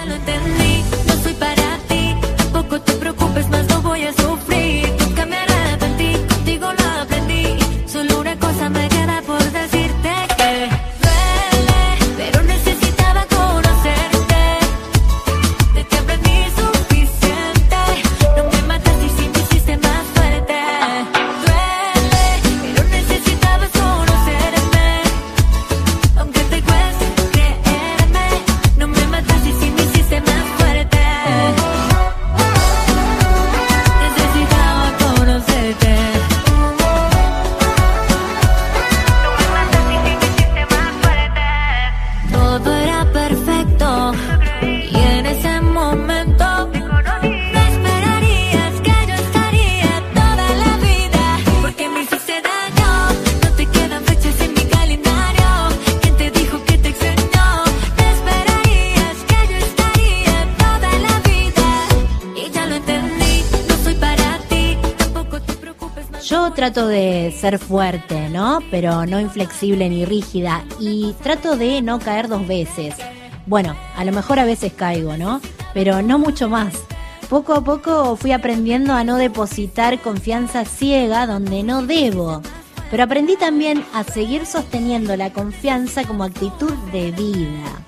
ya lo. Trato de ser fuerte, ¿no? Pero no inflexible ni rígida. Y trato de no caer dos veces. Bueno, a lo mejor a veces caigo, ¿no? Pero no mucho más. Poco a poco fui aprendiendo a no depositar confianza ciega donde no debo. Pero aprendí también a seguir sosteniendo la confianza como actitud de vida.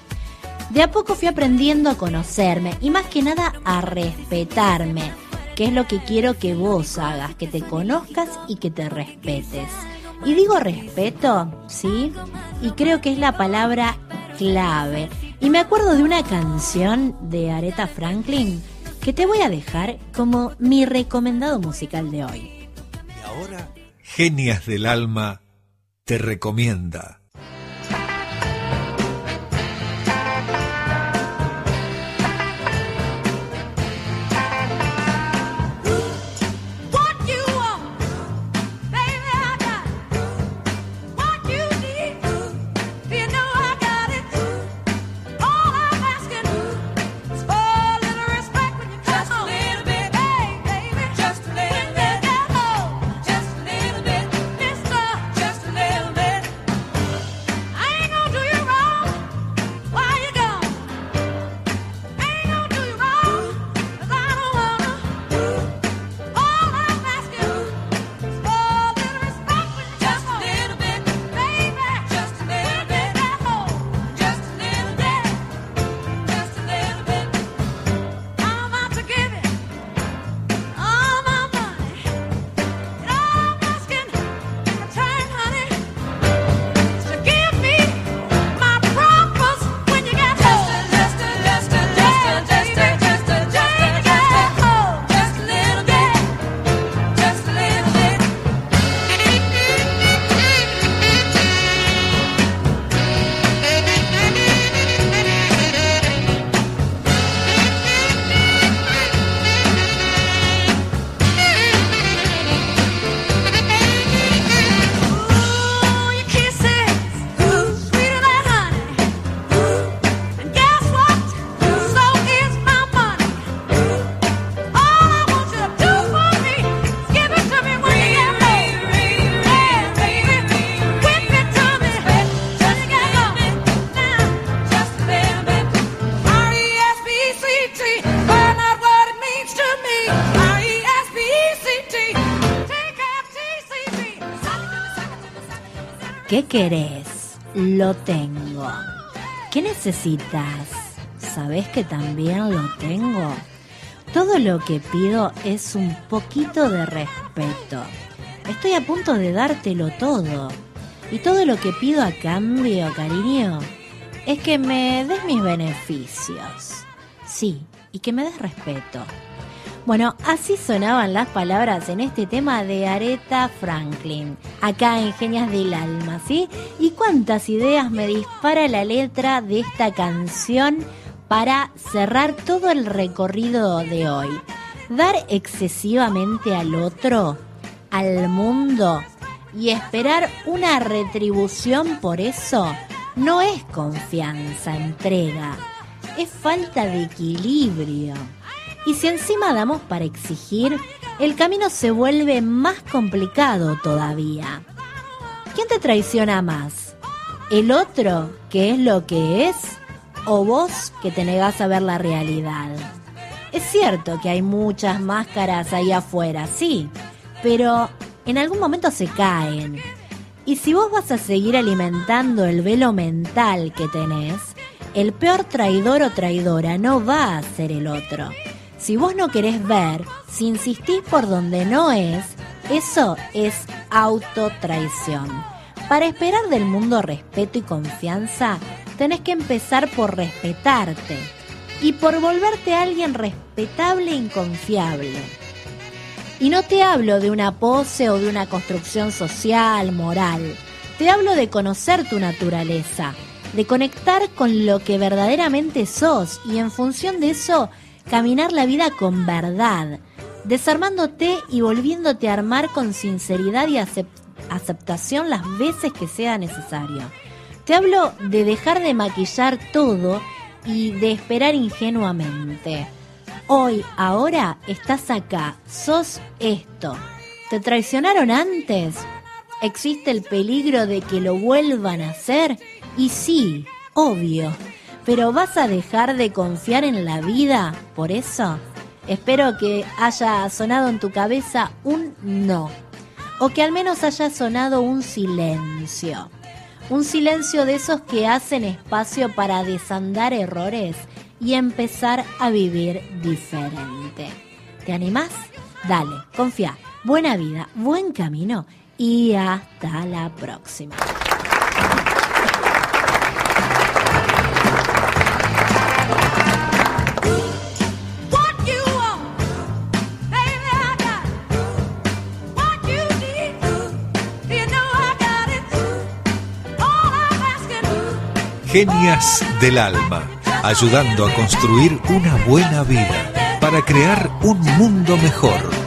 De a poco fui aprendiendo a conocerme y más que nada a respetarme que es lo que quiero que vos hagas, que te conozcas y que te respetes. Y digo respeto, ¿sí? Y creo que es la palabra clave. Y me acuerdo de una canción de Aretha Franklin que te voy a dejar como mi recomendado musical de hoy. Y ahora, Genias del Alma te recomienda. ¿Qué querés? Lo tengo. ¿Qué necesitas? ¿Sabes que también lo tengo? Todo lo que pido es un poquito de respeto. Estoy a punto de dártelo todo. Y todo lo que pido a cambio, cariño, es que me des mis beneficios. Sí, y que me des respeto. Bueno, así sonaban las palabras en este tema de Aretha Franklin, acá en Genias del Alma, ¿sí? Y cuántas ideas me dispara la letra de esta canción para cerrar todo el recorrido de hoy. Dar excesivamente al otro, al mundo, y esperar una retribución por eso, no es confianza, entrega, es falta de equilibrio. Y si encima damos para exigir, el camino se vuelve más complicado todavía. ¿Quién te traiciona más? ¿El otro, que es lo que es? o vos que te negás a ver la realidad. Es cierto que hay muchas máscaras ahí afuera, sí, pero en algún momento se caen. Y si vos vas a seguir alimentando el velo mental que tenés, el peor traidor o traidora no va a ser el otro. Si vos no querés ver, si insistís por donde no es, eso es autotraición. Para esperar del mundo respeto y confianza, tenés que empezar por respetarte y por volverte alguien respetable e inconfiable. Y no te hablo de una pose o de una construcción social, moral. Te hablo de conocer tu naturaleza, de conectar con lo que verdaderamente sos y en función de eso caminar la vida con verdad, desarmándote y volviéndote a armar con sinceridad y aceptación las veces que sea necesario. Te hablo de dejar de maquillar todo y de esperar ingenuamente. Hoy, ahora, estás acá, sos esto. ¿Te traicionaron antes? ¿Existe el peligro de que lo vuelvan a hacer? Y sí, obvio. Pero ¿vas a dejar de confiar en la vida por eso? Espero que haya sonado en tu cabeza un no. O que al menos haya sonado un silencio. Un silencio de esos que hacen espacio para desandar errores y empezar a vivir diferente. ¿Te animás? Dale, confía. Buena vida, buen camino y hasta la próxima. Genias del Alma, ayudando a construir una buena vida para crear un mundo mejor.